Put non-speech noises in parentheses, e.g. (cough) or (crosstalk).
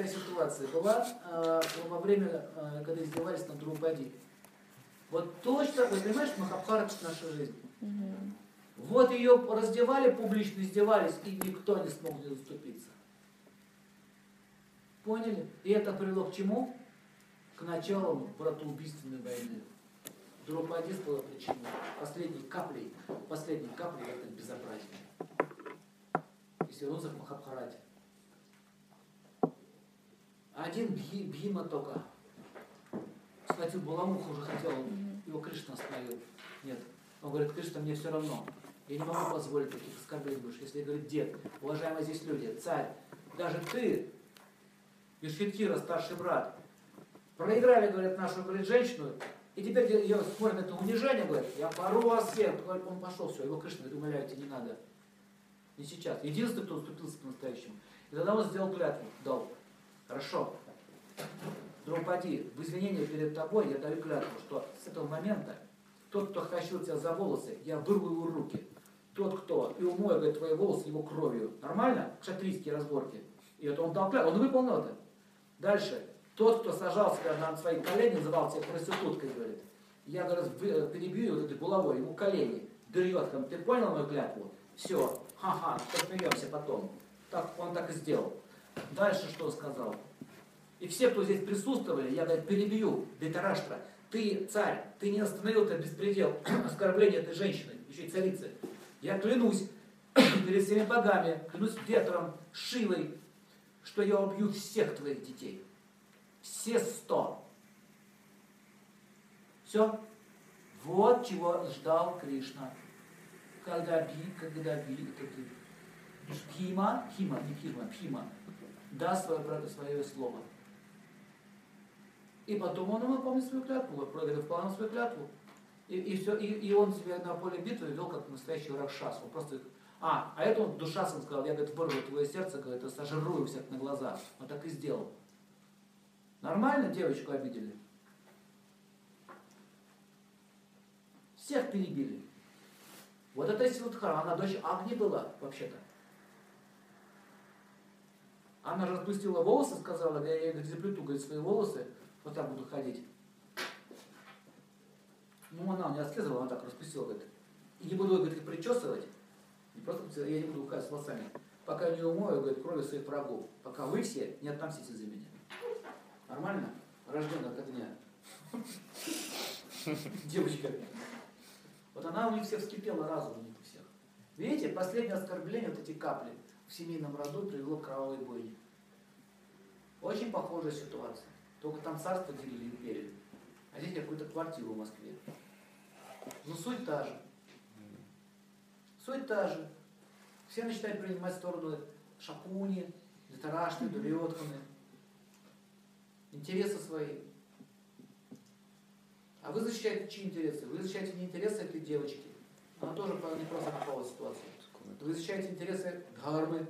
такая ситуация была э, во время, э, когда издевались над Друпади. Вот точно, вы понимаете, Махабхарат – наша жизнь. Вот ее раздевали публично, издевались, и никто не смог не заступиться. Поняли? И это привело к чему? К началу братоубийственной войны. Друпади была причиной. Последней каплей, последней каплей это безобразие. Если он в Махабхарате. Один Бхи, Бхима только схватил Баламуху, уже хотел, его Кришна остановил. Нет. Он говорит, Кришна, мне все равно. Я не могу позволить таких оскорблений больше. Если говорит, дед, уважаемые здесь люди, царь, даже ты, Юшхитхира, старший брат, проиграли, говорят, нашу, говорит, женщину, и теперь ее смотрят на это унижение, говорит, я пору вас всех. Он пошел, все, его Кришна говорит, умоляю, тебе не надо. Не сейчас. Единственный, кто уступился по-настоящему. И тогда он сделал клятву, дал. Хорошо. Драупади, в извинение перед тобой я даю клятву, что с этого момента тот, кто тащил тебя за волосы, я вырву его руки. Тот, кто и умою, говорит, твои волосы его кровью. Нормально? Кшатрийские разборки. И это он дал клятву, он выполнил это. Дальше. Тот, кто сажался на свои колени, называл тебя проституткой, говорит. Я, говорит, перебью вот этой булавой, ему колени. Дырет, ты понял мою клятву? Все, ха-ха, посмеемся потом. Так, он так и сделал. Дальше что сказал? И все, кто здесь присутствовали, я, говорит, перебью, Бетараштра, ты, царь, ты не остановил этот беспредел, (clears throat) оскорбление этой женщины, еще и царицы. Я клянусь (clears throat) перед всеми богами, клянусь ветром, Шивой, что я убью всех твоих детей. Все сто. Все. Вот чего ждал Кришна. Когда Би, когда Би, Пхима, Пхима, не Пхима, Пхима, даст свое, свое слово. И потом он выполнил свою клятву, выполнил свою клятву. И, и, все, и, и он себя на поле битвы вел как настоящий Ракшас. Он просто... А, а это он душасом сказал, я, говорит, вырву твое сердце, говорит, и сожру всех на глаза. Он так и сделал. Нормально девочку обидели? Всех перебили. Вот это Силдхара, она дочь Агни была, вообще-то. Она распустила волосы, сказала, я ей заплету говорит, свои волосы, вот так буду ходить. Ну, она не отслеживала, она так распустила, говорит. И не буду, говорит, причесывать, не просто, я не буду указывать с волосами, пока не умою, говорит, крови своих врагов, пока вы все не отомстите за меня. Нормально? Рожденная от огня. Девочка. Вот она у них всех вскипела разум у них всех. Видите, последнее оскорбление, вот эти капли в семейном роду привело к кровавой бойне. Очень похожая ситуация. Только там царство делили империю. А здесь какую-то квартиру в Москве. Но суть та же. Суть та же. Все начинают принимать сторону Шакуни, Дитарашны, Дурьотканы. Интересы свои. А вы защищаете чьи интересы? Вы защищаете не интересы этой девочки. Она тоже не просто попала в ситуацию. Вы защищаете интересы Дхармы,